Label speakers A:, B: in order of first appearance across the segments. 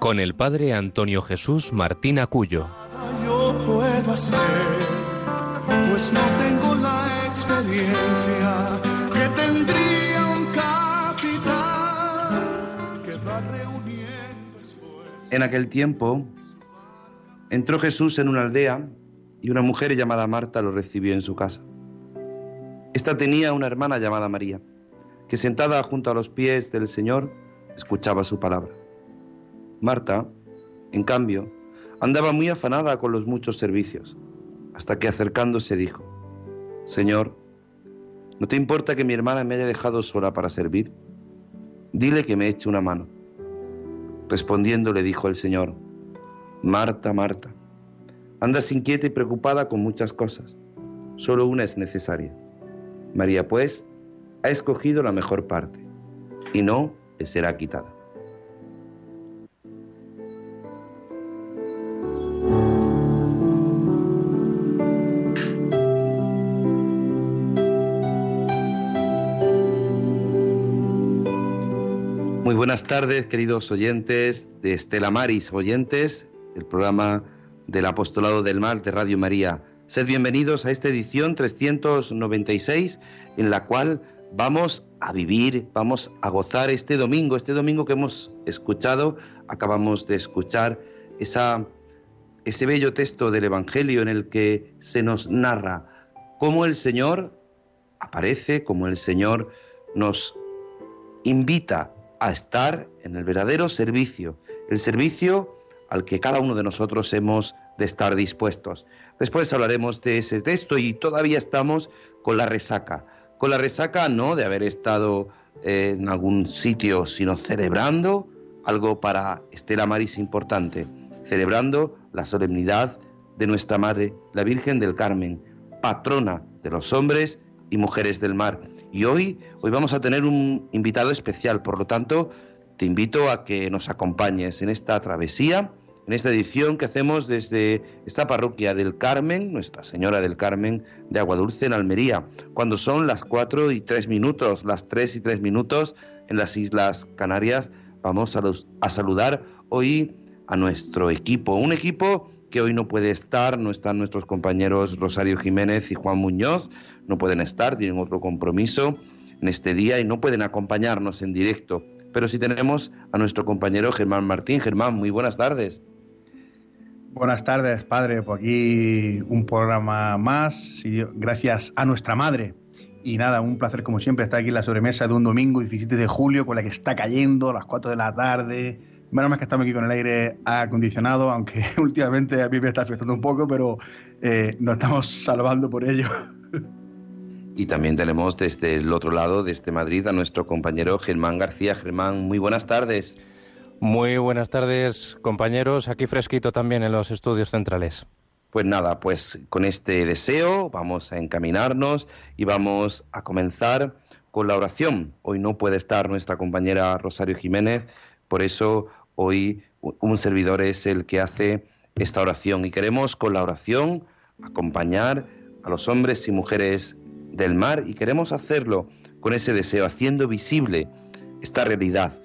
A: con el padre Antonio Jesús Martín Acuyo.
B: Yo puedo hacer, pues no tengo la experiencia que tendría un capitán que va reuniendo esfuerzos.
C: En aquel tiempo entró Jesús en una aldea y una mujer llamada Marta lo recibió en su casa. Esta tenía una hermana llamada María, que sentada junto a los pies del Señor escuchaba su palabra. Marta, en cambio, andaba muy afanada con los muchos servicios, hasta que acercándose dijo, Señor, ¿no te importa que mi hermana me haya dejado sola para servir? Dile que me eche una mano. Respondiendo le dijo el Señor, Marta, Marta, andas inquieta y preocupada con muchas cosas, solo una es necesaria. María, pues, ha escogido la mejor parte, y no le será quitada. Muy buenas tardes, queridos oyentes de Estela Maris, oyentes del programa del Apostolado del Mar de Radio María. Sed bienvenidos a esta edición 396 en la cual vamos a vivir, vamos a gozar este domingo, este domingo que hemos escuchado, acabamos de escuchar esa, ese bello texto del Evangelio en el que se nos narra cómo el Señor aparece, cómo el Señor nos invita a estar en el verdadero servicio, el servicio al que cada uno de nosotros hemos de estar dispuestos. Después hablaremos de ese texto y todavía estamos con la resaca. Con la resaca no de haber estado eh, en algún sitio, sino celebrando algo para Estela Maris importante, celebrando la solemnidad de nuestra Madre, la Virgen del Carmen, patrona de los hombres y mujeres del mar. Y hoy, hoy vamos a tener un invitado especial, por lo tanto, te invito a que nos acompañes en esta travesía, en esta edición que hacemos desde esta parroquia del Carmen, Nuestra Señora del Carmen de Aguadulce en Almería, cuando son las 4 y 3 minutos, las 3 y 3 minutos en las Islas Canarias. Vamos a, saludar hoy a nuestro equipo, un equipo que hoy no puede estar, no están nuestros compañeros Rosario Jiménez y Juan Muñoz, no pueden estar, tienen otro compromiso en este día y no pueden acompañarnos en directo. Pero sí tenemos a nuestro compañero Germán Martín. Germán, muy buenas tardes.
D: Buenas tardes, padre. Por aquí un programa más, gracias a nuestra madre. Y nada, un placer como siempre estar aquí en la sobremesa de un domingo 17 de julio con la que está cayendo a las 4 de la tarde. Menos mal que estamos aquí con el aire acondicionado, aunque últimamente a mí me está afectando un poco, pero eh, nos estamos salvando por ello.
C: Y también tenemos desde el otro lado, desde Madrid, a nuestro compañero Germán García. Germán, muy buenas tardes.
E: Muy buenas tardes, compañeros. Aquí fresquito también en los estudios centrales.
C: Pues nada, pues con este deseo vamos a encaminarnos y vamos a comenzar con la oración. Hoy no puede estar nuestra compañera Rosario Jiménez, por eso hoy un servidor es el que hace esta oración y queremos con la oración acompañar a los hombres y mujeres del mar y queremos hacerlo con ese deseo, haciendo visible esta realidad,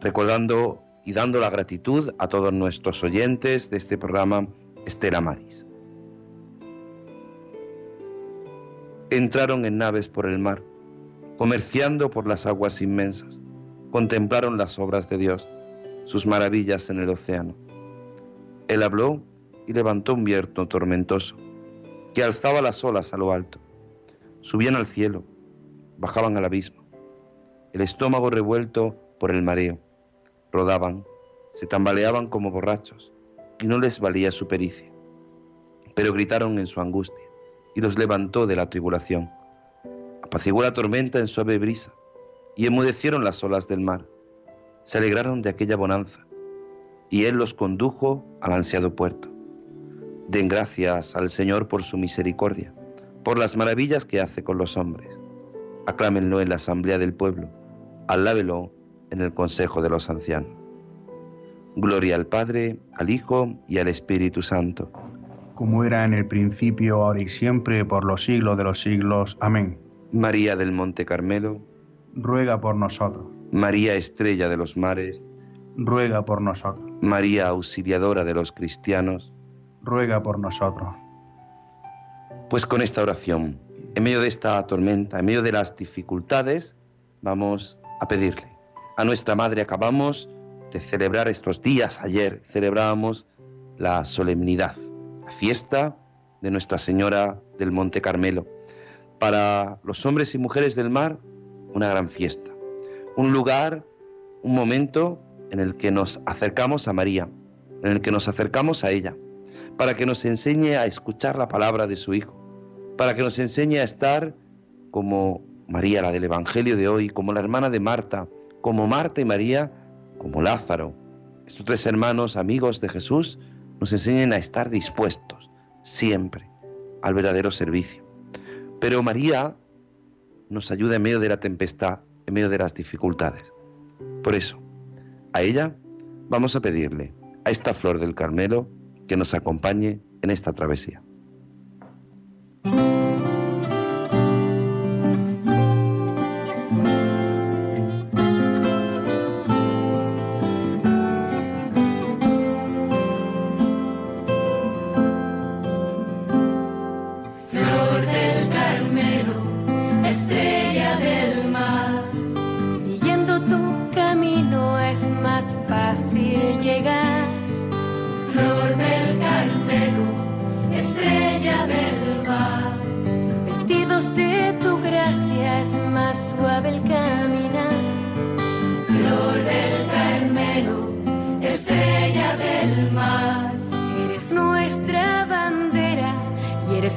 C: recordando y dando la gratitud a todos nuestros oyentes de este programa Estela Maris. Entraron en naves por el mar, comerciando por las aguas inmensas, contemplaron las obras de Dios, sus maravillas en el océano. Él habló y levantó un viento tormentoso, que alzaba las olas a lo alto. Subían al cielo, bajaban al abismo, el estómago revuelto por el mareo. Rodaban, se tambaleaban como borrachos, y no les valía su pericia. Pero gritaron en su angustia, y los levantó de la tribulación. Apaciguó la tormenta en suave brisa, y enmudecieron las olas del mar. Se alegraron de aquella bonanza, y Él los condujo al ansiado puerto. Den gracias al Señor por su misericordia, por las maravillas que hace con los hombres. Aclámenlo en la asamblea del pueblo, alábelo en el consejo de los ancianos. Gloria al Padre, al Hijo y al Espíritu Santo.
D: Como era en el principio, ahora y siempre, por los siglos de los siglos. Amén.
C: María del Monte Carmelo,
D: ruega por nosotros.
C: María Estrella de los Mares,
D: ruega por nosotros.
C: María Auxiliadora de los Cristianos,
D: ruega por nosotros.
C: Pues con esta oración, en medio de esta tormenta, en medio de las dificultades, vamos a pedirle. A nuestra Madre acabamos de celebrar estos días. Ayer celebrábamos la solemnidad, la fiesta de Nuestra Señora del Monte Carmelo. Para los hombres y mujeres del mar, una gran fiesta. Un lugar, un momento en el que nos acercamos a María, en el que nos acercamos a ella, para que nos enseñe a escuchar la palabra de su Hijo, para que nos enseñe a estar como María, la del Evangelio de hoy, como la hermana de Marta, como Marta y María, como Lázaro. Estos tres hermanos, amigos de Jesús, nos enseñan a estar dispuestos siempre al verdadero servicio. Pero María nos ayuda en medio de la tempestad, en medio de las dificultades. Por eso, a ella vamos a pedirle, a esta flor del Carmelo, que nos acompañe en esta travesía.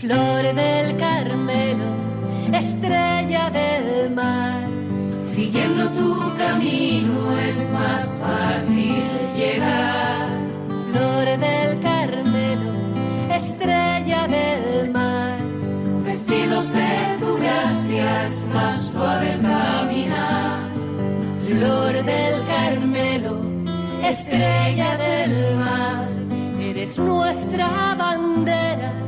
F: flor del Carmelo, estrella del mar. Siguiendo tu camino es más fácil llegar. Flor del Carmelo, estrella del mar. Vestidos de tu gracia es más suave caminar. Flor del Carmelo, estrella del mar. Eres nuestra bandera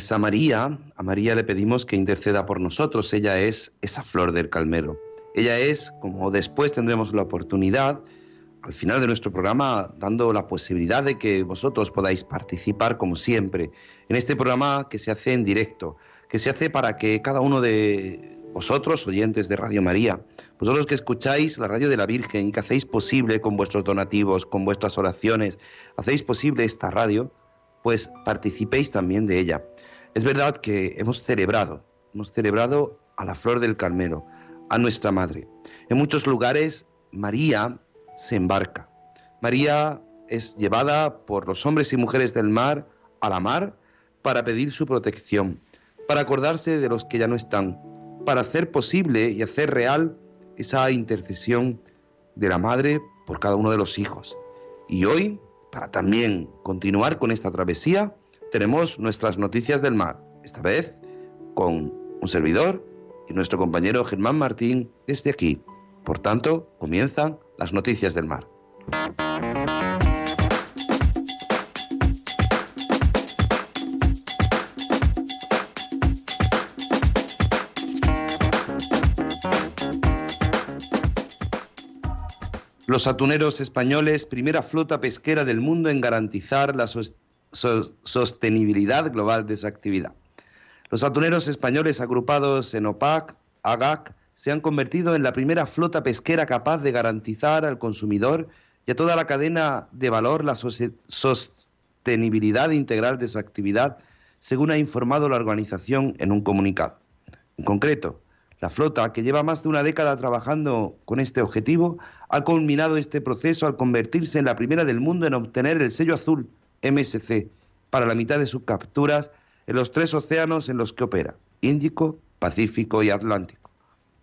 C: Pues a María, a María le pedimos que interceda por nosotros. Ella es esa flor del calmero. Ella es, como después tendremos la oportunidad, al final de nuestro programa, dando la posibilidad de que vosotros podáis participar, como siempre, en este programa que se hace en directo, que se hace para que cada uno de vosotros, oyentes de Radio María, vosotros que escucháis la radio de la Virgen y que hacéis posible con vuestros donativos, con vuestras oraciones, hacéis posible esta radio, pues participéis también de ella. Es verdad que hemos celebrado, hemos celebrado a la flor del Carmelo, a nuestra Madre. En muchos lugares María se embarca. María es llevada por los hombres y mujeres del mar a la mar para pedir su protección, para acordarse de los que ya no están, para hacer posible y hacer real esa intercesión de la madre por cada uno de los hijos. Y hoy, para también continuar con esta travesía, tenemos nuestras noticias del mar, esta vez con un servidor y nuestro compañero Germán Martín desde aquí. Por tanto, comienzan las noticias del mar. Los atuneros españoles, primera flota pesquera del mundo en garantizar la sostenibilidad global de su actividad. Los atuneros españoles agrupados en OPAC, AGAC, se han convertido en la primera flota pesquera capaz de garantizar al consumidor y a toda la cadena de valor la sostenibilidad integral de su actividad, según ha informado la organización en un comunicado. En concreto, la flota, que lleva más de una década trabajando con este objetivo, ha culminado este proceso al convertirse en la primera del mundo en obtener el sello azul MSC para la mitad de sus capturas en los tres océanos en los que opera, Índico, Pacífico y Atlántico.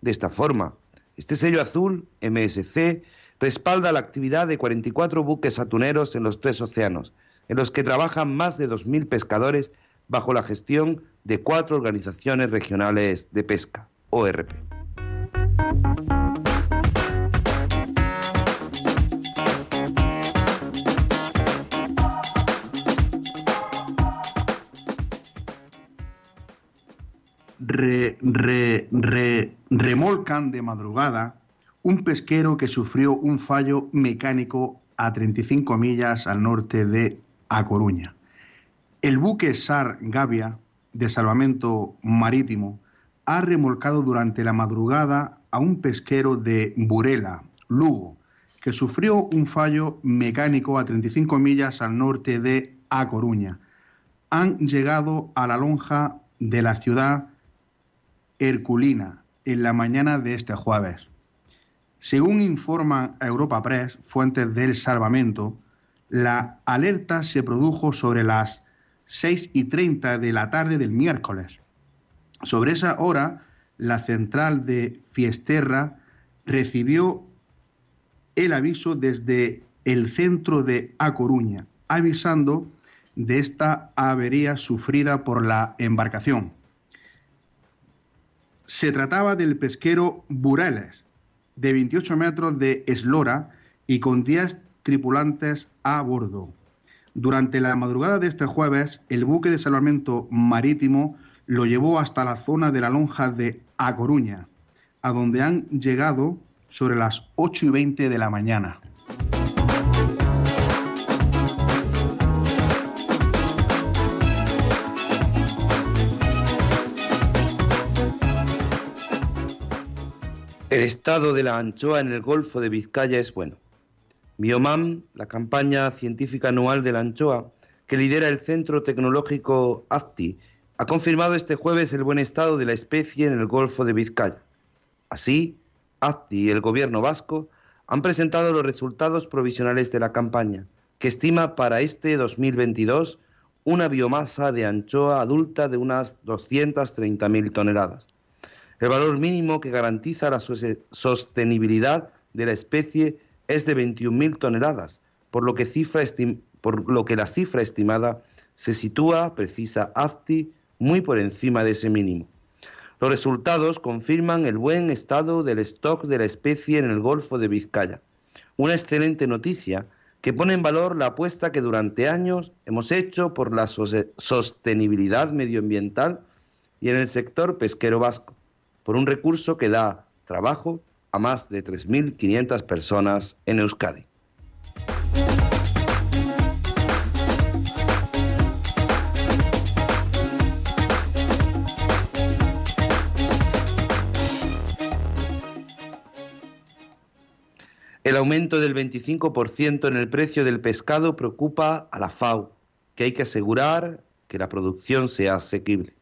C: De esta forma, este sello azul MSC respalda la actividad de 44 buques atuneros en los tres océanos, en los que trabajan más de 2.000 pescadores bajo la gestión de cuatro organizaciones regionales de pesca. ORP.
D: Remolcan de madrugada un pesquero que sufrió un fallo mecánico a 35 millas al norte de A Coruña. El buque SAR Gavia, de salvamento marítimo, ha remolcado durante la madrugada a un pesquero de Burela, Lugo, que sufrió un fallo mecánico a 35 millas al norte de A Coruña. Han llegado a la lonja de la ciudad Herculina en la mañana de este jueves. Según informa Europa Press, fuentes del salvamento, la alerta se produjo sobre las 6 y 30 de la tarde del miércoles sobre esa hora, la central de Fiesterra recibió el aviso desde el centro de A Coruña, avisando de esta avería sufrida por la embarcación. Se trataba del pesquero Bureles, de 28 metros de eslora y con 10 tripulantes a bordo. Durante la madrugada de este jueves, el buque de salvamento marítimo lo llevó hasta la zona de la lonja de A Coruña, a donde han llegado sobre las 8 y 20 de la mañana.
C: El estado de la anchoa en el Golfo de Vizcaya es bueno. Biomam, la campaña científica anual de la anchoa, que lidera el Centro Tecnológico ACTI ha confirmado este jueves el buen estado de la especie en el Golfo de Vizcaya. Así, ACTI y el gobierno vasco han presentado los resultados provisionales de la campaña, que estima para este 2022 una biomasa de anchoa adulta de unas 230.000 toneladas. El valor mínimo que garantiza la sostenibilidad de la especie es de 21.000 toneladas, por lo, que cifra por lo que la cifra estimada se sitúa, precisa ACTI, muy por encima de ese mínimo. Los resultados confirman el buen estado del stock de la especie en el Golfo de Vizcaya. Una excelente noticia que pone en valor la apuesta que durante años hemos hecho por la sostenibilidad medioambiental y en el sector pesquero vasco, por un recurso que da trabajo a más de 3.500 personas en Euskadi. El aumento del 25% en el precio del pescado preocupa a la FAO, que hay que asegurar que la producción sea asequible.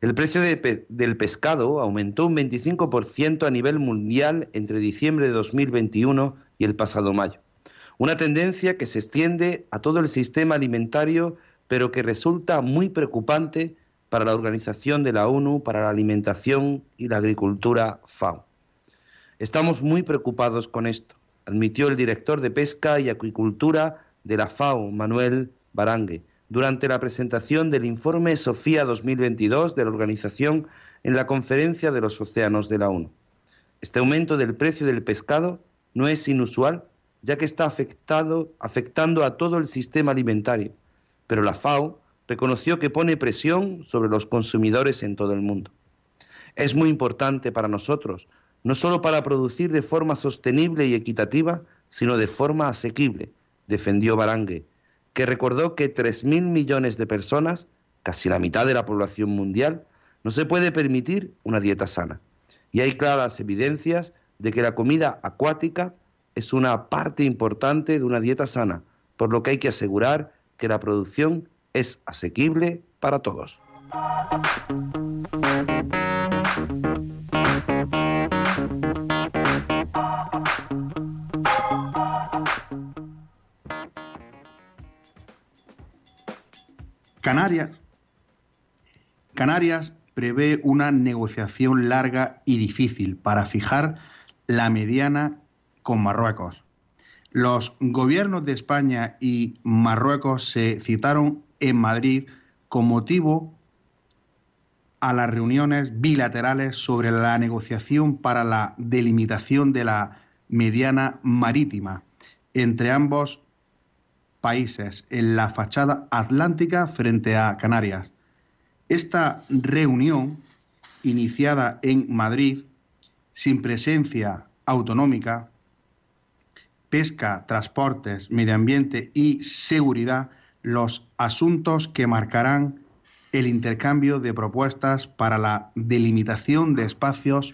C: El precio del pescado aumentó un 25% a nivel mundial entre diciembre de 2021 y el pasado mayo. Una tendencia que se extiende a todo el sistema alimentario, pero que resulta muy preocupante para la Organización de la ONU para la Alimentación y la Agricultura FAO. Estamos muy preocupados con esto admitió el director de Pesca y Acuicultura de la FAO, Manuel Barangue, durante la presentación del informe Sofía 2022 de la organización en la Conferencia de los Océanos de la ONU. Este aumento del precio del pescado no es inusual, ya que está afectando a todo el sistema alimentario, pero la FAO reconoció que pone presión sobre los consumidores en todo el mundo. Es muy importante para nosotros no solo para producir de forma sostenible y equitativa, sino de forma asequible, defendió Barangue, que recordó que 3.000 millones de personas, casi la mitad de la población mundial, no se puede permitir una dieta sana. Y hay claras evidencias de que la comida acuática es una parte importante de una dieta sana, por lo que hay que asegurar que la producción es asequible para todos.
D: Canarias, Canarias prevé una negociación larga y difícil para fijar la mediana con Marruecos. Los gobiernos de España y Marruecos se citaron en Madrid con motivo a las reuniones bilaterales sobre la negociación para la delimitación de la mediana marítima entre ambos países en la fachada atlántica frente a Canarias. Esta reunión, iniciada en Madrid, sin presencia autonómica, pesca, transportes, medio ambiente y seguridad, los asuntos que marcarán el intercambio de propuestas para la delimitación de espacios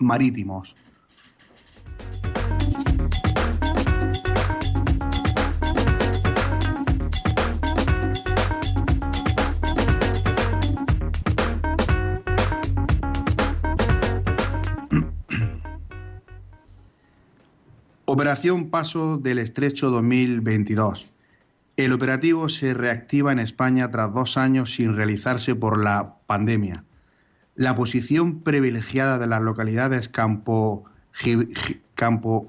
D: marítimos. Operación Paso del Estrecho 2022. El operativo se reactiva en España tras dos años sin realizarse por la pandemia. La posición privilegiada de las localidades campo,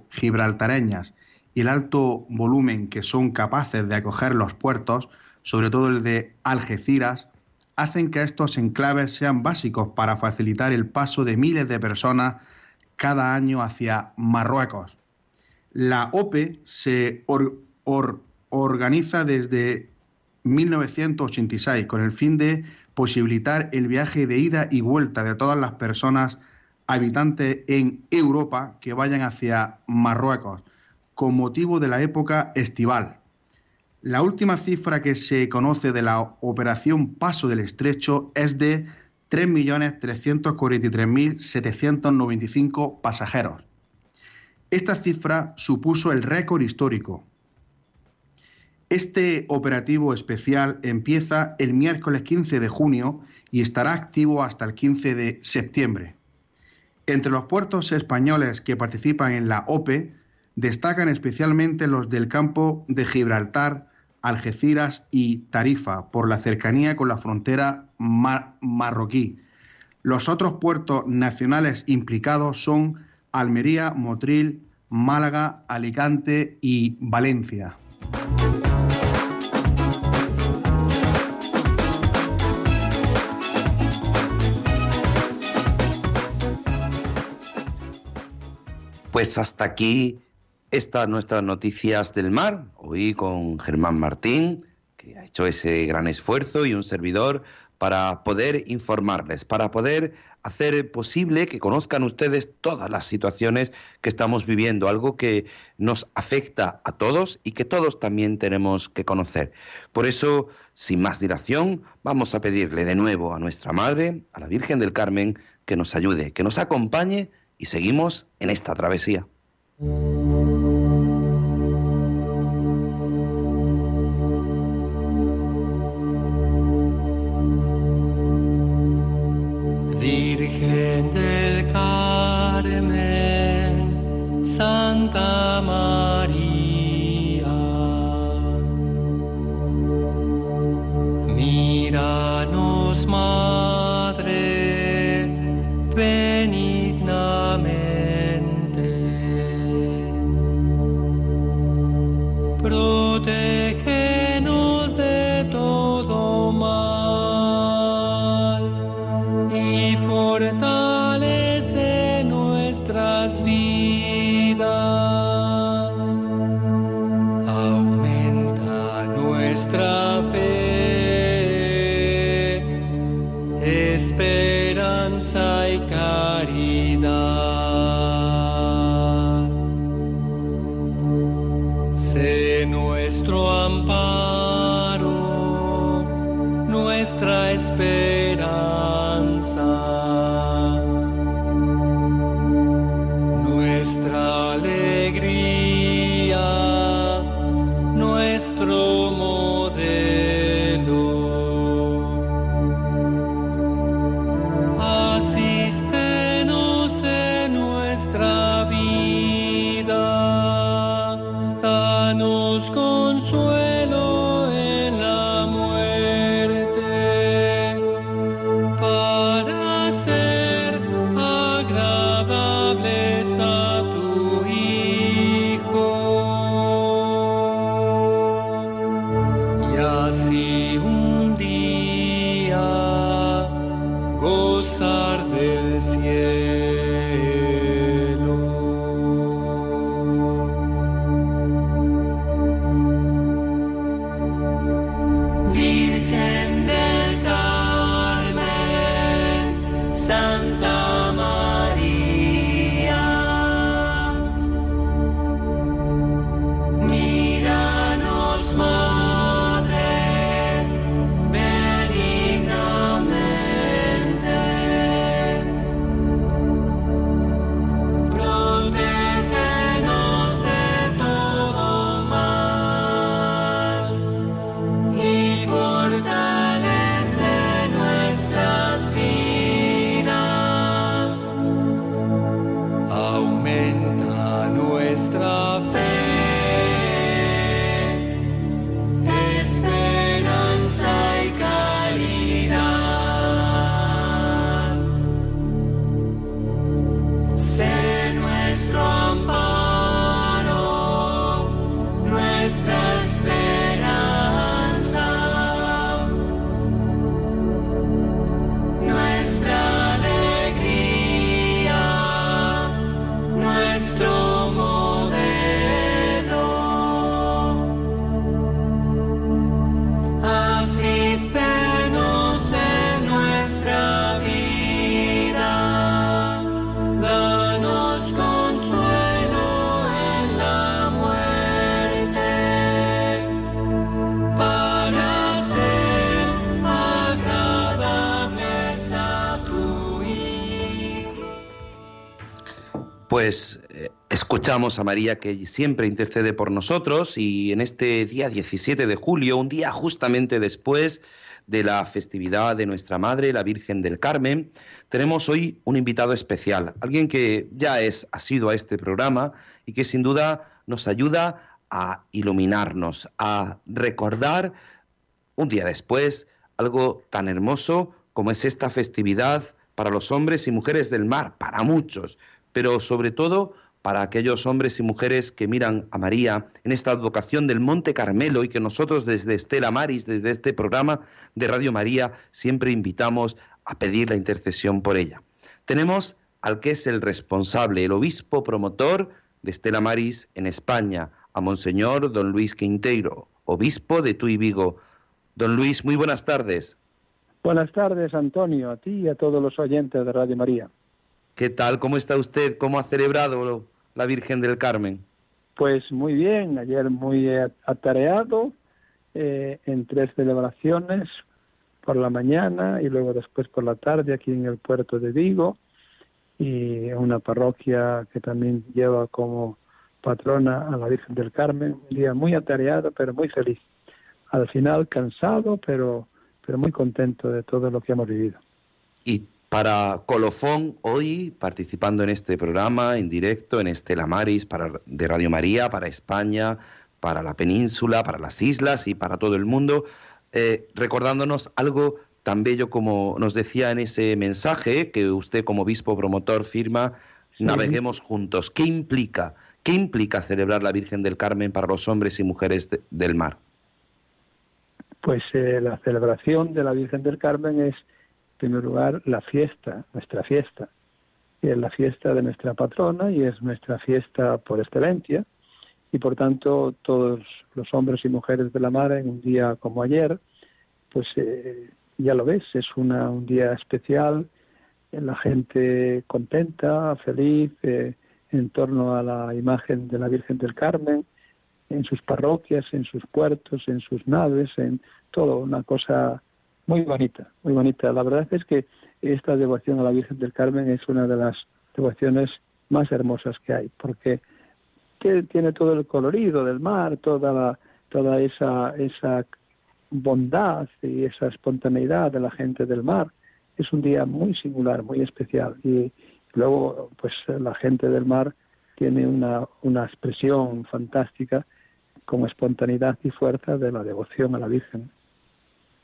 D: gibraltareñas y el alto volumen que son capaces de acoger los puertos, sobre todo el de Algeciras, hacen que estos enclaves sean básicos para facilitar el paso de miles de personas cada año hacia Marruecos la OPE se organiza desde 1986 con el fin de posibilitar el viaje de ida y vuelta de todas las personas habitantes en Europa que vayan hacia Marruecos con motivo de la época estival. La última cifra que se conoce de la operación Paso del Estrecho es de 3.343.795 pasajeros. Esta cifra supuso el récord histórico. Este operativo especial empieza el miércoles 15 de junio y estará activo hasta el 15 de septiembre. Entre los puertos españoles que participan en la OPE destacan especialmente los del campo de Gibraltar, Algeciras y Tarifa, por la cercanía con la frontera marroquí. Los otros puertos nacionales implicados son Almería, Motril, Málaga, Alicante y Valencia.
C: Pues hasta aquí
G: estas nuestras noticias del mar, hoy con Germán Martín, que ha hecho ese gran esfuerzo, y un servidor para poder informarles, para poder hacer posible que conozcan ustedes todas las situaciones que estamos viviendo, algo que nos afecta a todos y que todos también tenemos que conocer. Por eso, sin más dilación, vamos a pedirle de nuevo a nuestra Madre, a la Virgen del Carmen, que nos ayude, que nos acompañe y seguimos en esta travesía. Pues eh, escuchamos a María que siempre intercede por nosotros y en este día 17 de julio, un día justamente después de la festividad de nuestra Madre, la Virgen del Carmen, tenemos hoy un invitado especial, alguien que ya es asiduo a este programa y que sin duda nos ayuda a iluminarnos, a recordar un día después algo tan hermoso como es esta festividad para los hombres y mujeres del mar, para muchos, pero sobre todo para aquellos hombres y mujeres que miran a María en esta advocación del Monte Carmelo y que nosotros desde Estela Maris, desde este programa de Radio María, siempre invitamos a pedir la intercesión por ella. Tenemos al que es el responsable, el obispo promotor
C: de Estela Maris en España, a Monseñor Don Luis Quinteiro, obispo de Tuy Vigo. Don Luis, muy buenas tardes.
H: Buenas tardes, Antonio, a ti y a todos los oyentes de Radio María.
C: ¿Qué tal? ¿Cómo está usted? ¿Cómo ha celebrado la Virgen del Carmen?
H: Pues muy bien, ayer muy atareado eh, en tres celebraciones, por la mañana y luego después por la tarde aquí en el puerto de Vigo y una parroquia que también lleva como patrona a la Virgen del Carmen, un día muy atareado pero muy feliz. Al final cansado pero pero muy contento de todo lo que hemos vivido.
C: Y para Colofón, hoy participando en este programa en directo en Estela Maris para, de Radio María, para España, para la península, para las islas y para todo el mundo, eh, recordándonos algo tan bello como nos decía en ese mensaje que usted como obispo promotor firma, naveguemos juntos. ¿Qué implica? ¿Qué implica celebrar la Virgen del Carmen para los hombres y mujeres del mar?
H: Pues eh, la celebración de la Virgen del Carmen es, primer lugar, la fiesta, nuestra fiesta. Y es la fiesta de nuestra patrona y es nuestra fiesta por excelencia y por tanto todos los hombres y mujeres de la mar en un día como ayer, pues eh, ya lo ves, es una, un día especial, la gente contenta, feliz, eh, en torno a la imagen de la Virgen del Carmen, en sus parroquias, en sus puertos, en sus naves, en todo, una cosa muy bonita, muy bonita. La verdad es que esta devoción a la Virgen del Carmen es una de las devociones más hermosas que hay, porque tiene todo el colorido del mar, toda la, toda esa, esa bondad y esa espontaneidad de la gente del mar. Es un día muy singular, muy especial. Y luego, pues la gente del mar tiene una, una expresión fantástica como espontaneidad y fuerza de la devoción a la Virgen.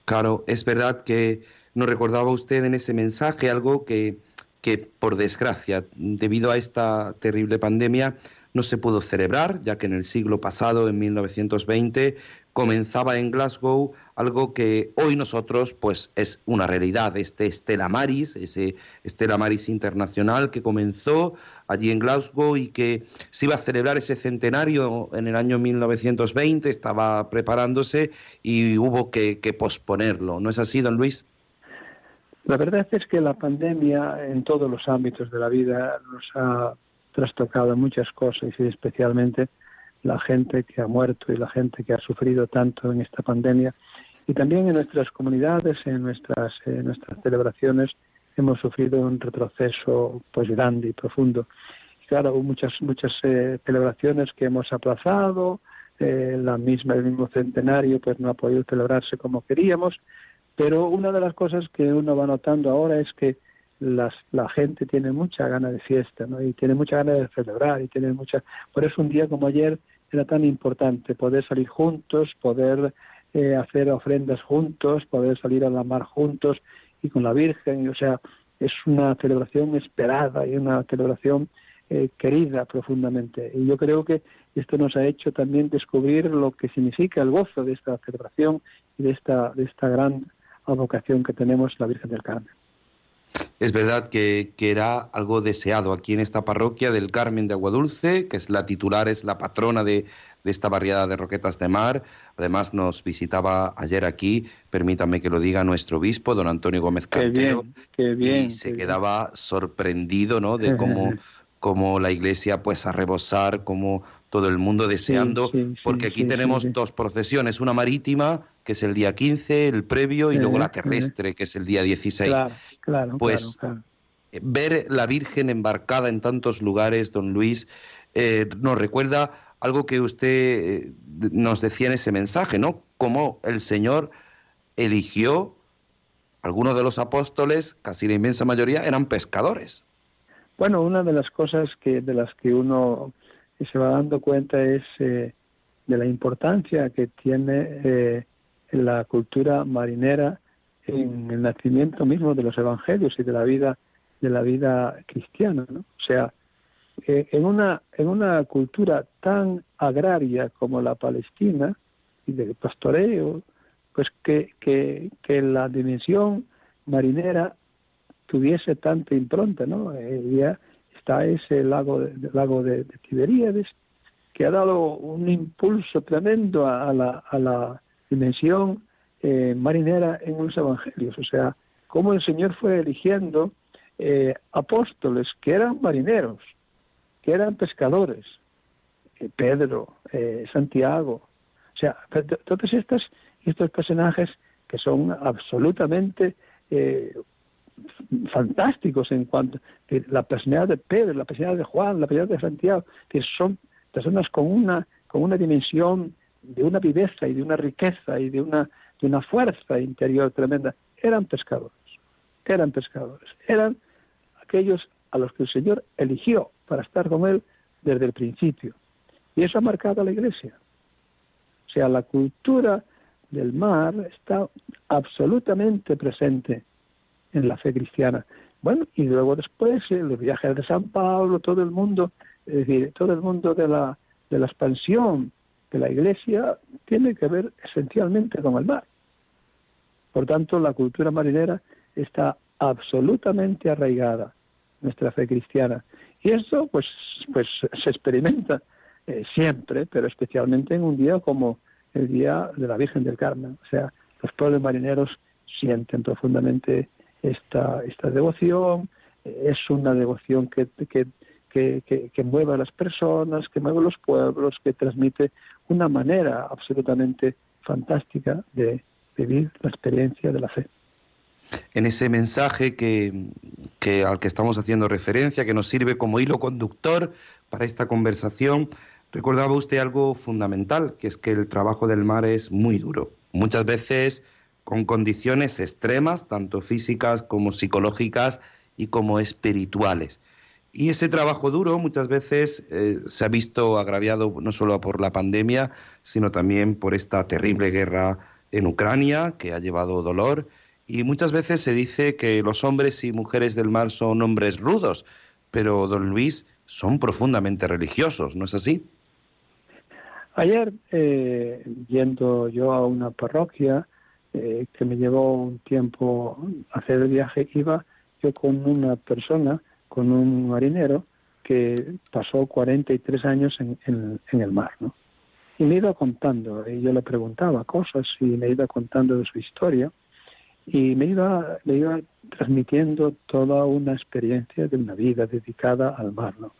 C: Claro, es verdad que nos recordaba usted en ese mensaje algo que, que por desgracia, debido a esta terrible pandemia, no se pudo celebrar, ya que en el siglo pasado, en 1920, comenzaba en Glasgow algo que hoy nosotros pues es una realidad, este Estela Maris, ese Estela Maris internacional que comenzó allí en Glasgow y que se iba a celebrar ese centenario en el año 1920, estaba preparándose y hubo que, posponerlo. ¿No es así, don Luis?
H: La verdad es que la pandemia en todos los ámbitos de la vida nos ha trastocado muchas cosas y especialmente la gente que ha muerto y la gente que ha sufrido tanto en esta pandemia y también en nuestras comunidades, en nuestras, en nuestras celebraciones hemos sufrido un retroceso pues grande y profundo. claro, hubo muchas muchas eh, celebraciones que hemos aplazado, eh, la misma el mismo centenario pues no ha podido celebrarse como queríamos, pero una de las cosas que uno va notando ahora es que las, la gente tiene mucha gana de fiesta, ¿no? Y tiene mucha gana de celebrar y tiene mucha... Por eso un día como ayer era tan importante poder salir juntos, poder eh, hacer ofrendas juntos, poder salir a la mar juntos y con la Virgen, o sea, es una celebración esperada y una celebración eh, querida profundamente. Y yo creo que esto nos ha hecho también descubrir lo que significa el gozo de esta celebración y de esta, de esta gran vocación que tenemos la Virgen del Carmen.
C: Es verdad que, era algo deseado aquí en esta parroquia del Carmen de Aguadulce, que es la titular, es la patrona de, esta barriada de roquetas de mar. Además nos visitaba ayer aquí, permítame que lo diga nuestro obispo, don Antonio Gómez Cantero,
H: qué bien, y
C: se quedaba sorprendido ¿no? de cómo, cómo la iglesia pues a rebosar, cómo todo el mundo deseando, porque aquí tenemos dos procesiones, una marítima, que es el día 15, el previo, y luego la terrestre, que es el día 16.
H: Claro, claro.
C: Pues ver la Virgen embarcada en tantos lugares, don Luis, eh, nos recuerda algo que usted eh, nos decía en ese mensaje, ¿no? Cómo el Señor eligió, algunos de los apóstoles, casi la inmensa mayoría, eran pescadores.
H: Bueno, una de las cosas que de las que uno se va dando cuenta es eh, de la importancia que tiene eh, la cultura marinera en el nacimiento mismo de los evangelios y de la vida de la vida cristiana, ¿no? O sea, eh, en una en una cultura tan agraria como la palestina y de pastoreo, pues que, que, la dimensión marinera tuviese tanta impronta, ¿no? está ese lago de, lago de, Tiberíades, que ha dado un impulso tremendo a, la, a la, dimensión eh, marinera en los evangelios. O sea, cómo el Señor fue eligiendo eh, apóstoles que eran marineros, que eran pescadores, eh, Pedro, Santiago, o sea, todos estos, estos personajes que son absolutamente fantásticos en cuanto a la personalidad de Pedro, la personalidad de Juan, la personalidad de Santiago, que son personas con una, con una dimensión de una viveza y de una riqueza y de una, de una fuerza interior tremenda. Eran pescadores, eran pescadores, eran aquellos a los que el Señor eligió para estar con Él desde el principio. Y eso ha marcado a la Iglesia. O sea, la cultura del mar está absolutamente presente en la fe cristiana. Bueno, y luego después eh, los viajes de San Pablo, todo el mundo, es decir, todo el mundo de la, de la expansión de la Iglesia tiene que ver esencialmente con el mar. Por tanto, la cultura marinera está absolutamente arraigada nuestra fe cristiana. Y eso, pues, pues se experimenta eh, siempre, pero especialmente en un día como el día de la Virgen del Carmen. O sea, los pueblos marineros sienten profundamente esta, esta devoción, es una devoción que, que, que, mueve a las personas, que mueve a los pueblos, que transmite una manera absolutamente fantástica de vivir la experiencia de la fe.
C: En ese mensaje que, al que estamos haciendo referencia, que nos sirve como hilo conductor para esta conversación, recordaba usted algo fundamental, que es que el trabajo del mar es muy duro. Muchas veces con condiciones extremas, tanto físicas como psicológicas y como espirituales. Y ese trabajo duro muchas veces eh, se ha visto agraviado no solo por la pandemia, sino también por esta terrible guerra en Ucrania, que ha llevado dolor. Y muchas veces se dice que los hombres y mujeres del mar son hombres rudos, pero don Luis son profundamente religiosos, ¿no es así?
H: Ayer, eh, yendo yo a una parroquia, eh, que me llevó un tiempo hacer el viaje, iba yo con una persona, con un marinero, que pasó 43 años en, en, el mar, ¿no? Y me iba contando, y yo le preguntaba cosas y me iba contando de su historia, y me iba, me iba transmitiendo toda una experiencia de una vida dedicada al mar, ¿no?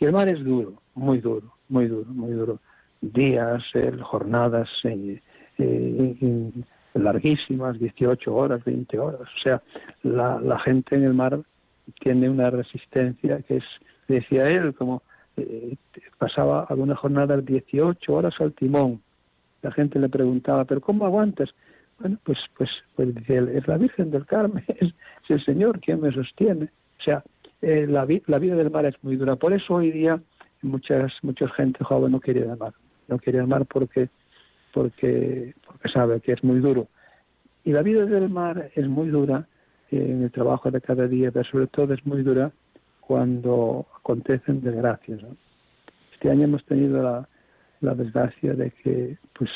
H: Y el mar es duro, muy duro, muy duro, muy duro. Días, jornadas, eh, eh, larguísimas, 18 horas, 20 horas. O sea, la gente en el mar tiene una resistencia que es, decía él, como eh, pasaba algunas jornadas 18 horas al timón. La gente le preguntaba, ¿pero cómo aguantas? Bueno, pues, pues, pues dice él, es la Virgen del Carmen, es, el Señor quien me sostiene. O sea, eh, la, la vida del mar es muy dura. Por eso hoy día muchas, mucha gente joven no quiere ir al mar. No quiere ir al mar porque porque, porque sabe que es muy duro. Y la vida del mar es muy dura en el trabajo de cada día, pero sobre todo es muy dura cuando acontecen desgracias. Este año hemos tenido la, la, desgracia de que pues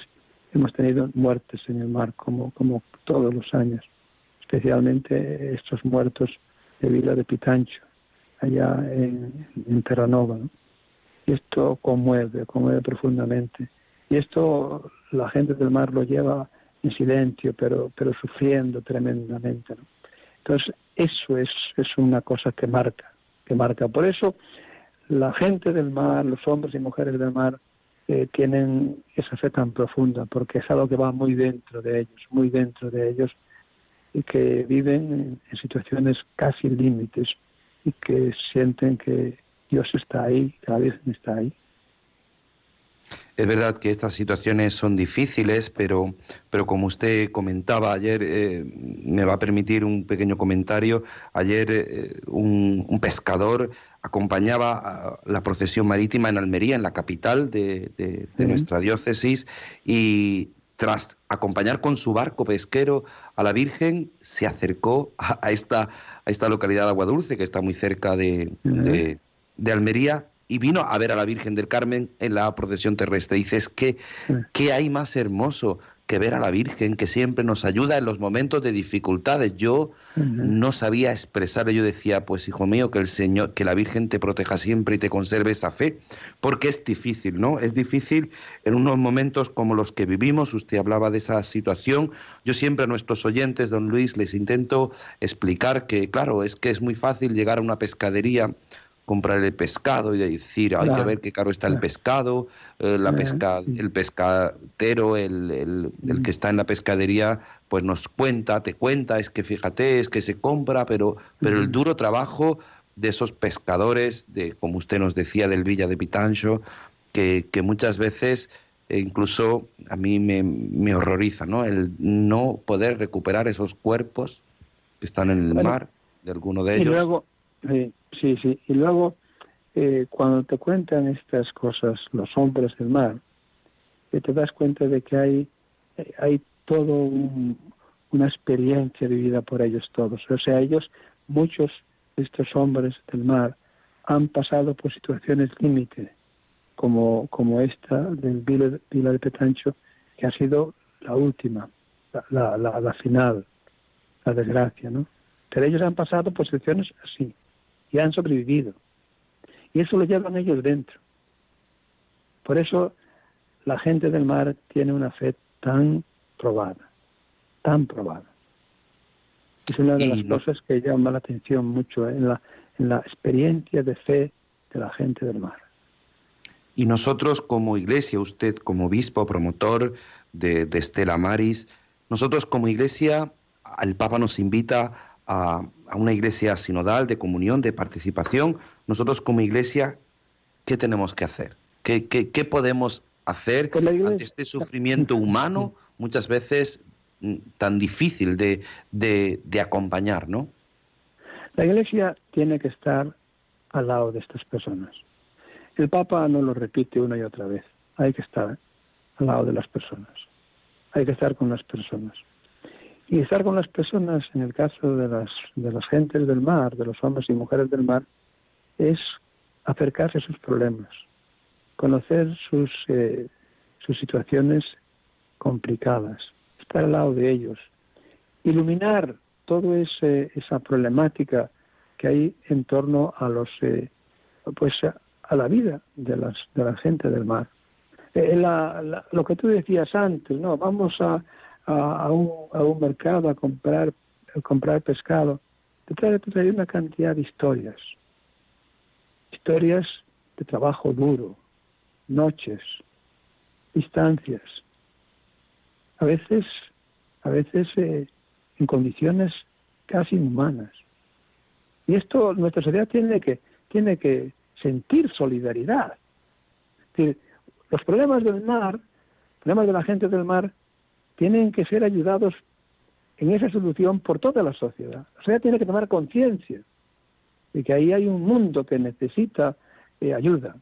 H: hemos tenido muertes en el mar como, como todos los años, especialmente estos muertos de Vila de Pitancho, allá en, en Terranova. Y esto conmueve, conmueve profundamente. Y esto la gente del mar lo lleva en silencio, pero, pero sufriendo tremendamente. Entonces, eso es, es una cosa que marca, que marca. Por eso, la gente del mar, los hombres y mujeres del mar, eh, tienen esa fe tan profunda, porque es algo que va muy dentro de ellos, muy dentro de ellos, y que viven en situaciones casi límites, y que sienten que Dios está ahí, la Virgen está ahí.
C: Es verdad que estas situaciones son difíciles, pero, pero como usted comentaba ayer, eh, me va a permitir un pequeño comentario. Ayer eh, un, pescador acompañaba la procesión marítima en Almería, en la capital de, nuestra diócesis, y tras acompañar con su barco pesquero a la Virgen, se acercó a, esta, a esta localidad de Aguadulce, que está muy cerca de, de Almería, y vino a ver a la Virgen del Carmen en la procesión terrestre. Dices, ¿qué, ¿qué hay más hermoso que ver a la Virgen, que siempre nos ayuda en los momentos de dificultades. Yo no sabía expresar, yo decía, pues hijo mío, que el Señor, que la Virgen te proteja siempre y te conserve esa fe, porque es difícil, ¿no? Es difícil en unos momentos como los que vivimos, usted hablaba de esa situación, yo siempre a nuestros oyentes, don Luis, les intento explicar que, claro, es que es muy fácil llegar a una pescadería comprar el pescado y decir, hay que ver qué caro está el pescado, eh, la pesca, el pescadero, el, el, el, que está en la pescadería, pues nos cuenta, te cuenta, es que fíjate, es que se compra, pero, pero el duro trabajo de esos pescadores, de como usted nos decía, del Villa de Pitancho, que, que muchas veces e incluso a mí me, me, horroriza, ¿no? El no poder recuperar esos cuerpos que están en el mar, de alguno de ellos.
H: Y luego, Sí, sí, sí. Y luego, eh, cuando te cuentan estas cosas los hombres del mar, te das cuenta de que hay, eh, hay todo una experiencia vivida por ellos todos. O sea, ellos, muchos de estos hombres del mar, han pasado por situaciones límite, como, como esta del Vila, Vila de Petancho, que ha sido la última, la, la, la final, la desgracia, ¿no? Pero ellos han pasado por situaciones así y han sobrevivido. Y eso lo llevan ellos dentro. Por eso la gente del mar tiene una fe tan probada, tan probada. Es una de las cosas que llama la atención mucho en la, en la experiencia de fe de la gente del mar.
C: Y nosotros como iglesia, usted como obispo, promotor de, de Estela Maris, nosotros como iglesia, el Papa nos invita a, una iglesia sinodal de comunión, de participación, nosotros como iglesia, ¿qué tenemos que hacer? ¿Qué, qué, podemos hacer ante este sufrimiento humano muchas veces mm, tan difícil de, de, de, acompañar, ¿no?
H: La Iglesia tiene que estar al lado de estas personas. El Papa no lo repite una y otra vez. Hay que estar al lado de las personas. Hay que estar con las personas. Y estar con las personas, en el caso de las, de las gentes del mar, de los hombres y mujeres del mar, es acercarse a sus problemas, conocer sus, eh, sus situaciones complicadas, estar al lado de ellos, iluminar toda esa problemática que hay en torno a los eh, pues a, la vida de las de la gente del mar. Eh, lo que tú decías antes, no, vamos a a, un, a un mercado a comprar, a comprar pescado, te trae, te trae una cantidad de historias. Historias de trabajo duro, noches, distancias. A veces, a veces eh, en condiciones casi inhumanas. Y esto nuestra sociedad tiene que, tiene que sentir solidaridad. los problemas del mar, problemas de la gente del mar, tienen que ser ayudados en esa solución por toda la sociedad. La sociedad tiene que tomar conciencia de que ahí hay un mundo que necesita eh, ayuda.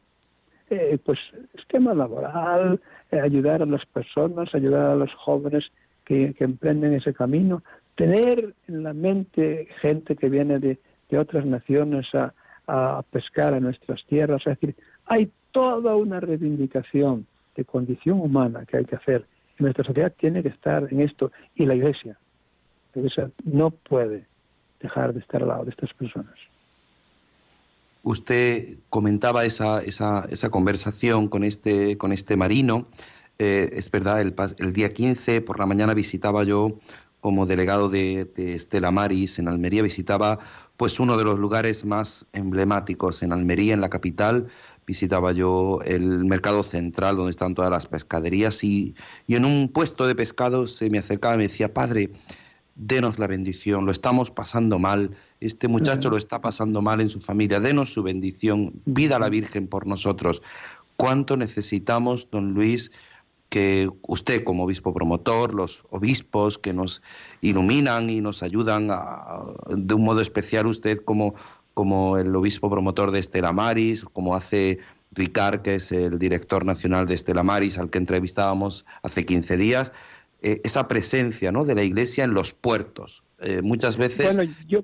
H: Eh, pues esquema laboral, eh, ayudar a las personas, ayudar a los jóvenes que, emprenden ese camino, tener en la mente gente que viene de, otras naciones a, pescar a nuestras tierras. Es decir, hay toda una reivindicación de condición humana que hay que hacer nuestra sociedad tiene que estar en esto y la Iglesia, la Iglesia no puede dejar de estar al lado de estas personas.
C: Usted comentaba esa, esa, esa conversación con este, con este marino. Eh, es verdad, el, el, día 15 por la mañana visitaba yo como delegado de, de, Estela Maris en Almería, visitaba pues uno de los lugares más emblemáticos en Almería, en la capital, visitaba yo el mercado central donde están todas las pescaderías y, en un puesto de pescado se me acercaba y me decía, padre, denos la bendición, lo estamos pasando mal, este muchacho lo está pasando mal en su familia, denos su bendición, vida a la Virgen por nosotros. ¿Cuánto necesitamos, don Luis, que usted como obispo promotor, los obispos que nos iluminan y nos ayudan de un modo especial, usted como como el obispo promotor de Estela Maris, como hace Ricard, que es el director nacional de Estela Maris, al que entrevistábamos hace 15 días, eh, esa presencia ¿no? de la Iglesia en los puertos. Eh, muchas veces...
H: Bueno, yo,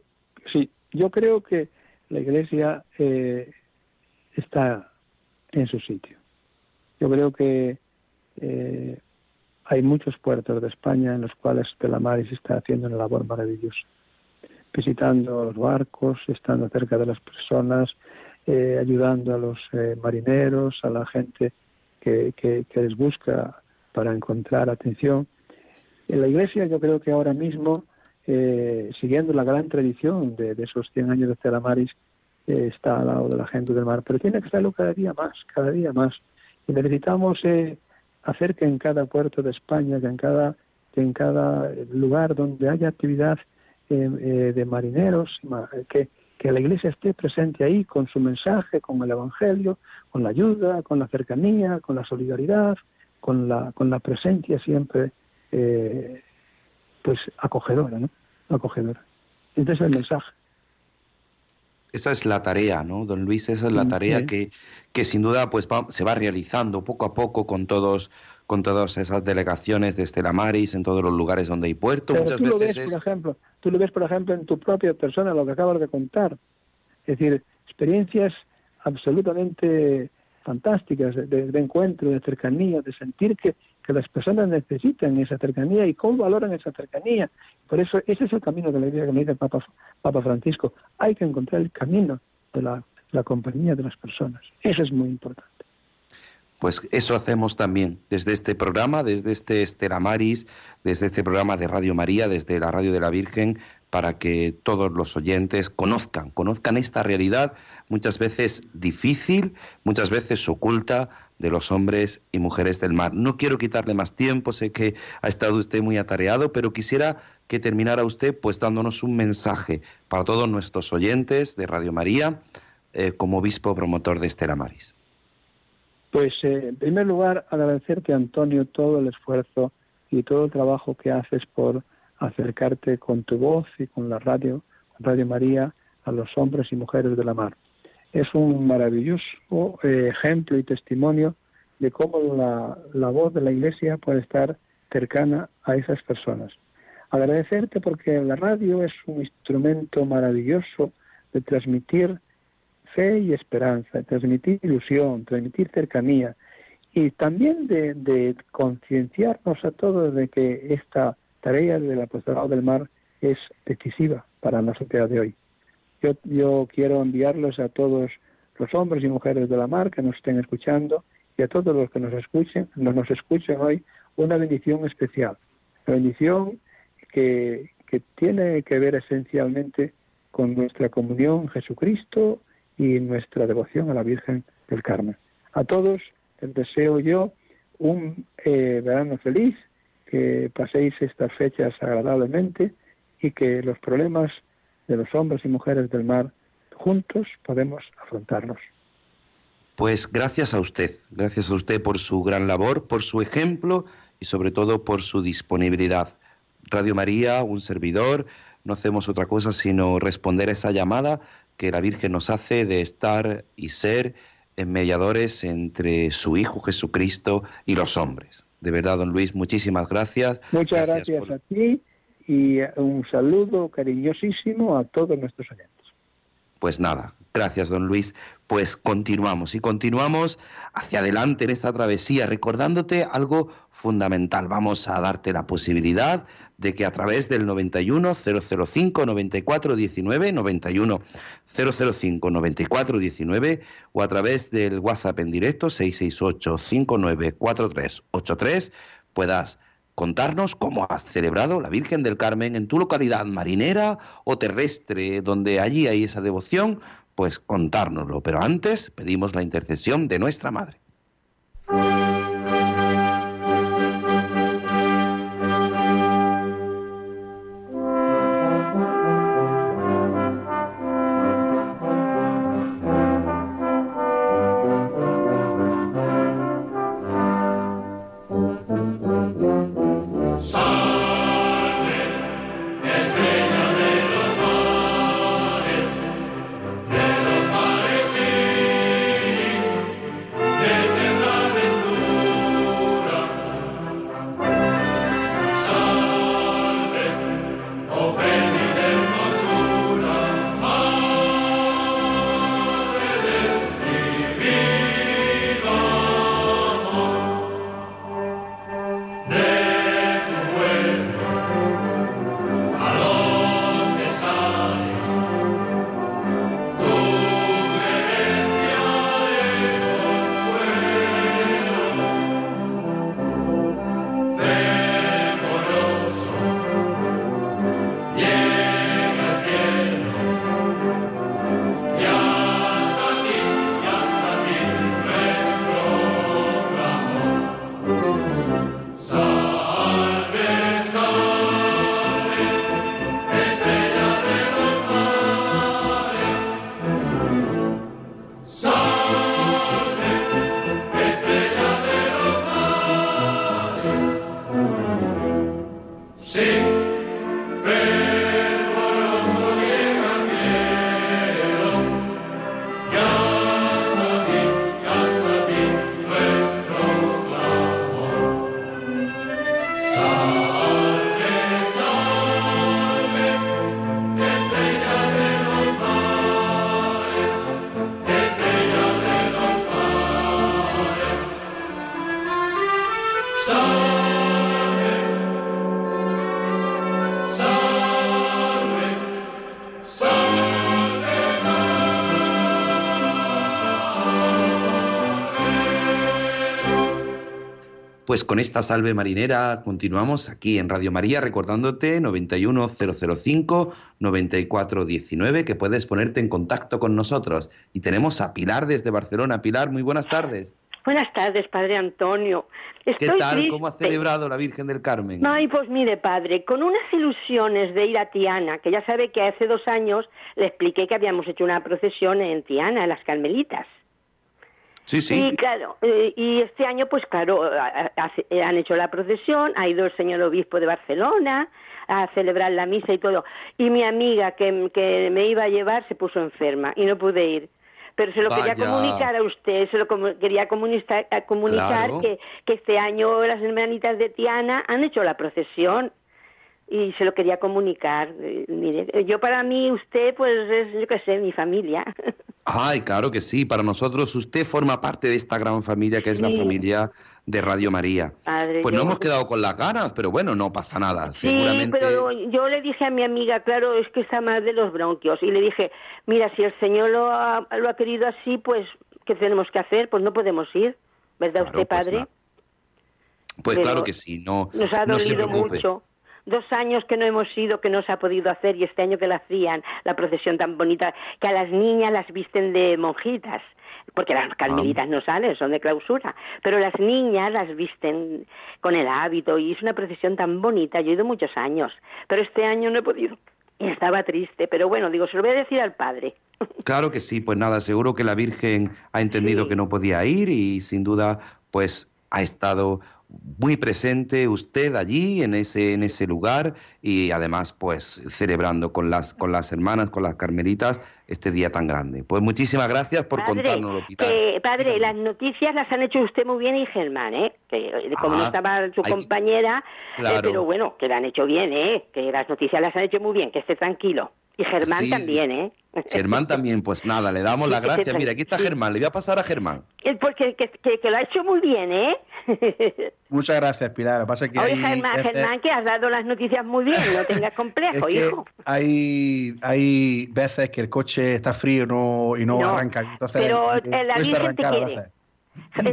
H: sí, yo creo que la Iglesia eh, está en su sitio. Yo creo que hay muchos puertos de España en los cuales Estela Maris está haciendo una labor maravillosa, visitando los barcos, estando cerca de las personas, eh, ayudando a los eh, marineros, a la gente que, que, les busca para encontrar atención. En la Iglesia yo creo que ahora mismo, eh, siguiendo la gran tradición de, esos 100 años de Estela Maris, está al lado de la gente del mar, pero tiene que estarlo cada día más, cada día más. Y necesitamos hacer que en cada puerto de España, que en cada, en cada lugar donde haya actividad eh, eh, de marineros, que, que la Iglesia esté presente ahí con su mensaje, con el Evangelio, con la ayuda, con la cercanía, con la solidaridad, con la, con la presencia siempre eh, pues acogedora, ¿no? Acogedora. Entonces el mensaje.
C: Esa es la tarea, ¿no, don Luis? Esa es la tarea que, que sin duda pues se va realizando poco a poco con todos con todas esas delegaciones de Estela Maris en todos los lugares donde hay puerto. Muchas
H: tú
C: veces
H: lo ves, por ejemplo, tú lo ves, por ejemplo, en tu propia persona, lo que acabas de contar. Es decir, experiencias absolutamente fantásticas de, encuentro, de cercanía, de sentir que, que, las personas necesitan esa cercanía y cómo valoran esa cercanía. Por eso ese es el camino de la que me dice Papa, Papa Francisco. Hay que encontrar el camino de la, la compañía de las personas. Eso es muy importante.
C: Pues eso hacemos también desde este programa, desde este Estela Maris, desde este programa de Radio María, desde la Radio de la Virgen, para que todos los oyentes conozcan, conozcan esta realidad muchas veces difícil, muchas veces oculta de los hombres y mujeres del mar. No quiero quitarle más tiempo, sé que ha estado usted muy atareado, pero quisiera que terminara usted pues dándonos un mensaje para todos nuestros oyentes de Radio María eh, como obispo promotor de Estela Maris.
H: Pues eh, en primer lugar agradecerte Antonio todo el esfuerzo y todo el trabajo que haces por acercarte con tu voz y con la radio, Radio María, a los hombres y mujeres de la mar. Es un maravilloso eh, ejemplo y testimonio de cómo la, la voz de la Iglesia puede estar cercana a esas personas. Agradecerte porque la radio es un instrumento maravilloso de transmitir fe y esperanza, de transmitir ilusión, transmitir cercanía y también de, de concienciarnos a todos de que esta tarea del apostolado del mar es decisiva para la sociedad de hoy. Yo, yo quiero enviarlos a todos los hombres y mujeres de la mar que nos estén escuchando y a todos los que nos escuchen, nos, nos escuchen hoy, una bendición especial. Una bendición que, tiene que ver esencialmente con nuestra comunión Jesucristo y nuestra devoción a la Virgen del Carmen. A todos les deseo yo un eh, verano feliz que paséis estas fechas agradablemente y que los problemas de los hombres y mujeres del mar juntos podemos afrontarlos.
C: Pues gracias a usted, gracias a usted por su gran labor, por su ejemplo y sobre todo por su disponibilidad. Radio María, un servidor, no hacemos otra cosa sino responder a esa llamada que la Virgen nos hace de estar y ser mediadores entre su Hijo Jesucristo y los hombres. De verdad, don Luis, muchísimas gracias.
H: Muchas gracias, a ti y un saludo cariñosísimo a todos nuestros oyentes.
C: Pues nada, gracias don Luis. Pues continuamos y continuamos hacia adelante en esta travesía, recordándote algo fundamental. Vamos a darte la posibilidad de que a través del 91 005 94 19 91 005 94 19 o a través del WhatsApp en directo 668 594383 puedas contarnos cómo has celebrado la Virgen del Carmen en tu localidad marinera o terrestre, donde allí hay esa devoción, pues contárnoslo. Pero antes pedimos la intercesión de nuestra Madre. Pues con esta salve marinera continuamos aquí en Radio María recordándote 91005 9419 que puedes ponerte en contacto con nosotros. Y tenemos a Pilar desde Barcelona. Pilar, muy buenas tardes.
I: Buenas tardes, Padre Antonio.
C: ¿Qué tal? ¿Cómo ha celebrado la Virgen del Carmen?
I: Ay, pues mire, Padre, con unas ilusiones de ir a Tiana, que ya sabe que hace dos años le expliqué que habíamos hecho una procesión en Tiana, en las Carmelitas.
C: Sí, sí.
I: Y claro, eh, y este año, pues claro, han hecho la procesión, ha ido el señor obispo de Barcelona a celebrar la misa y todo. Y mi amiga que, que me iba a llevar se puso enferma y no pude ir pero se lo quería comunicar a usted, se lo quería comunicar, comunicar que, que este año las hermanitas de Tiana han hecho la procesión y se lo quería comunicar. Eh, mire, yo para mí usted pues es, yo qué sé, mi familia.
C: Ay, claro que sí, para nosotros usted forma parte de esta gran familia que es la familia de Radio María. pues no hemos quedado con las ganas, pero bueno, no pasa nada.
I: Sí, pero yo le dije a mi amiga, claro, es que está mal de los bronquios, y le dije, mira, si el Señor lo ha, lo ha querido así, pues, ¿qué tenemos que hacer? Pues no podemos ir, ¿verdad usted, pues padre?
C: Pues, claro que sí, no.
I: Nos ha dolido mucho dos años que no hemos ido, que no se ha podido hacer, y este año que la hacían, la procesión tan bonita, que a las niñas las visten de monjitas, porque las carmelitas no salen, son de clausura, pero las niñas las visten con el hábito, y es una procesión tan bonita, yo he ido muchos años, pero este año no he podido. Y estaba triste, pero bueno, digo, se lo voy a decir al padre.
C: Claro que sí, pues nada, seguro que la Virgen ha entendido que no podía ir y sin duda, pues ha estado muy presente usted allí en ese en ese lugar y además pues celebrando con las con las hermanas con las carmelitas este día tan grande pues muchísimas gracias por contárnoslo
I: padre las noticias las han hecho usted muy bien y Germán eh que como no ah, estaba su compañera eh, pero bueno que la han hecho bien eh que las noticias las han hecho muy bien que esté tranquilo y Germán también, ¿eh?
C: Germán también, pues nada, le damos las gracias. Mira, aquí está Germán, le voy a pasar a Germán.
I: Porque que, que, lo ha hecho muy bien, ¿eh?
D: Muchas gracias, Pilar. Lo pasa que
I: Oye, Germán, Germán, que has dado las noticias muy bien, no tengas complejo, hijo.
D: Hay, hay veces que el coche está frío no, y no, arranca. Entonces,
I: pero la Virgen te quiere.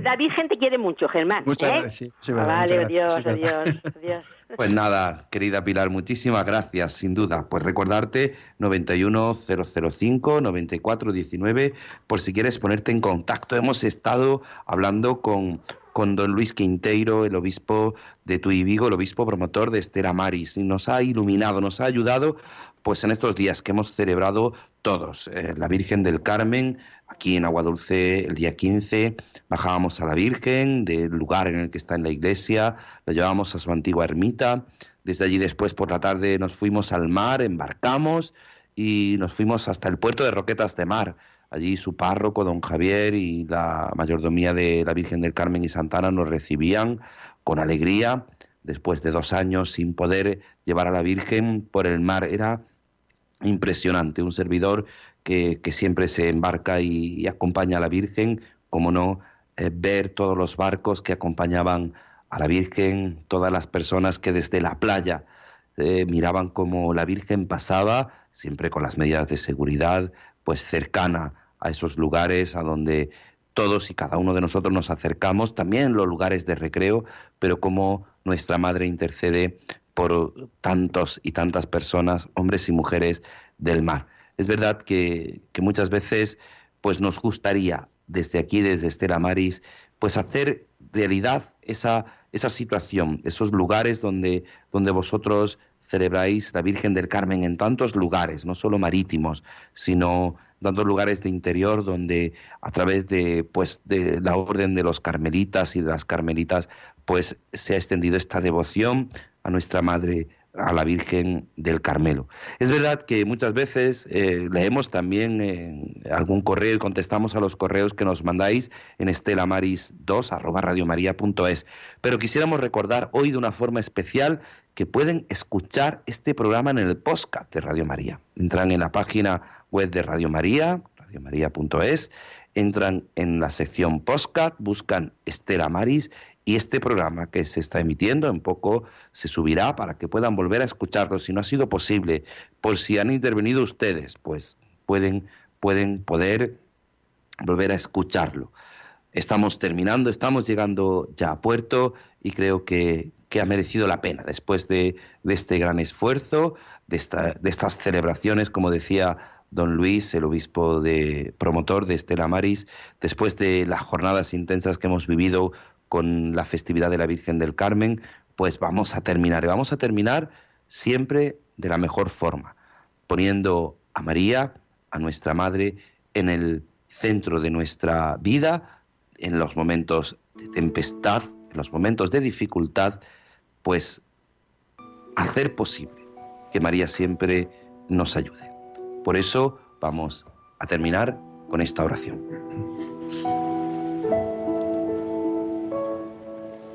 I: La Virgen te quiere mucho, Germán.
D: Muchas
I: ¿eh?
D: gracias. Sí,
I: vale, adiós, adiós, adiós.
C: Pues nada, querida Pilar, muchísimas gracias, sin duda. Pues recordarte 91005-9419 por si quieres ponerte en contacto. Hemos estado hablando con, con don Luis Quinteiro, el obispo de Tuy Vigo, el obispo promotor de Estera Maris, y nos ha iluminado, nos ha ayudado pues en estos días que hemos celebrado todos, eh, la Virgen del Carmen, aquí en Agua Dulce el día 15, bajábamos a la Virgen del lugar en el que está en la iglesia, la llevábamos a su antigua ermita, desde allí después por la tarde nos fuimos al mar, embarcamos y nos fuimos hasta el puerto de Roquetas de Mar. Allí su párroco, don Javier, y la mayordomía de la Virgen del Carmen y Santana nos recibían con alegría después de dos años sin poder llevar a la Virgen por el mar. Era impresionante, un servidor que, siempre se embarca y, acompaña a la Virgen, como no, eh, ver todos los barcos que acompañaban a la Virgen, todas las personas que desde la playa eh, miraban como la Virgen pasaba, siempre con las medidas de seguridad, pues cercana a esos lugares a donde todos y cada uno de nosotros nos acercamos, también los lugares de recreo, pero como nuestra Madre intercede por tantos y tantas personas, hombres y mujeres del mar. Es verdad que, muchas veces pues nos gustaría desde aquí, desde Estela Maris, pues hacer realidad esa, esa situación, esos lugares donde, donde vosotros celebráis la Virgen del Carmen en tantos lugares, no solo marítimos, sino tantos lugares de interior donde a través de pues de la orden de los carmelitas y de las carmelitas pues se ha extendido esta devoción a nuestra Madre, a la Virgen del Carmelo. Es verdad que muchas veces eh, leemos también algún correo y contestamos a los correos que nos mandáis en estelamaris2 arroba es. pero quisiéramos recordar hoy de una forma especial que pueden escuchar este programa en el podcast de Radio María. Entran en la página web de Radio María, radiomaria.es, entran en la sección podcast, buscan Estela Maris y este programa que se está emitiendo en poco se subirá para que puedan volver a escucharlo. Si no ha sido posible, por si han intervenido ustedes, pues pueden, pueden poder volver a escucharlo. estamos terminando, estamos llegando ya a puerto y creo que, ha merecido la pena después de, este gran esfuerzo, de, de, estas celebraciones, como decía don Luis, el obispo de promotor de Estela Maris, después de las jornadas intensas que hemos vivido con la festividad de la Virgen del Carmen, pues vamos a terminar. Y vamos a terminar siempre de la mejor forma, poniendo a María, a nuestra Madre, en el centro de nuestra vida, en los momentos de tempestad, en los momentos de dificultad, pues hacer posible que María siempre nos ayude. Por eso vamos a terminar con esta oración.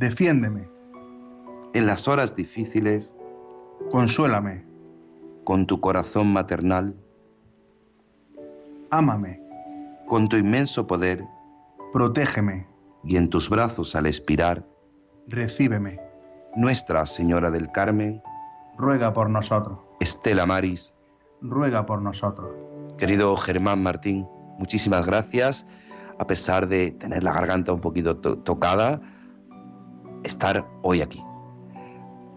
D: defiéndeme.
C: En las horas difíciles,
D: consuélame.
C: Con tu corazón maternal,
D: ámame.
C: Con tu inmenso poder,
D: protégeme.
C: Y en tus brazos al expirar,
D: recíbeme.
C: Nuestra Señora del Carmen,
D: ruega por nosotros.
C: Estela Maris,
D: ruega por nosotros.
C: Querido Germán Martín, muchísimas gracias. A pesar de tener la garganta un poquito tocada, estar hoy aquí.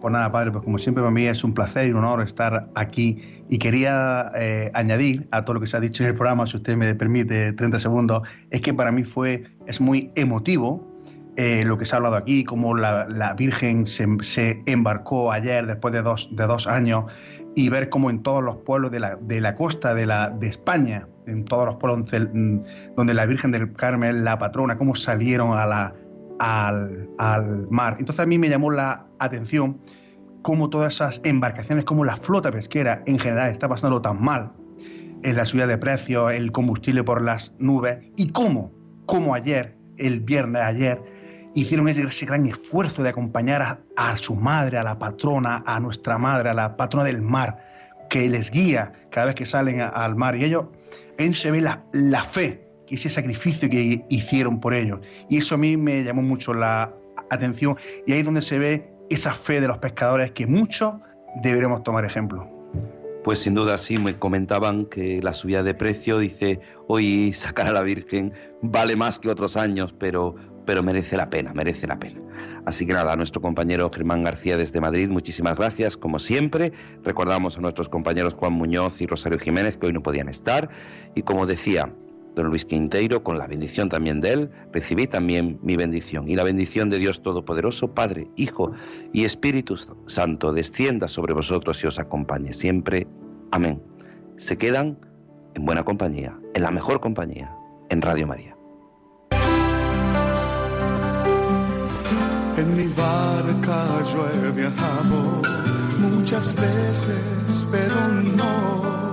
D: Pues nada, padre, pues como siempre para mí es un placer y un honor estar aquí. Y quería eh, añadir a todo lo que se ha dicho en el programa, si usted me permite 30 segundos, es que para mí fue, es muy emotivo eh, lo que se ha hablado aquí, cómo la, Virgen se, embarcó ayer después de dos, de dos años y ver cómo en todos los pueblos de la, de la costa de, la, de España, en todos los pueblos donde la Virgen del Carmen la patrona, cómo salieron a la, al, al, mar. Entonces a mí me llamó la atención cómo todas esas embarcaciones, cómo la flota pesquera en general está pasando tan mal, en la subida de precios, el combustible por las nubes, y cómo, cómo ayer, el viernes ayer, hicieron ese, gran esfuerzo de acompañar a, su madre, a la patrona, a nuestra madre, a la patrona del mar, que les guía cada vez que salen al mar. Y ellos, en se ve la, la fe, ese sacrificio que hicieron por ellos. Y eso a mí me llamó mucho la atención. Y ahí es donde se ve esa fe de los pescadores que muchos deberemos tomar ejemplo.
C: Pues sin duda sí, me comentaban que la subida de precio, dice, hoy sacar a la Virgen vale más que otros años, pero pero merece la pena, merece la pena. Así que nada, a nuestro compañero Germán García desde Madrid, muchísimas gracias, como siempre. Recordamos a nuestros compañeros Juan Muñoz y Rosario Jiménez, que hoy no podían estar. Y como decía don Luis Quinteiro, con la bendición también de él, recibí también mi bendición. Y la bendición de Dios Todopoderoso, Padre, Hijo y Espíritu Santo, descienda sobre vosotros y os acompañe siempre. Amén. Se quedan en buena compañía, en la mejor compañía, en Radio María.
B: En mi barca yo he viajado muchas veces, pero no,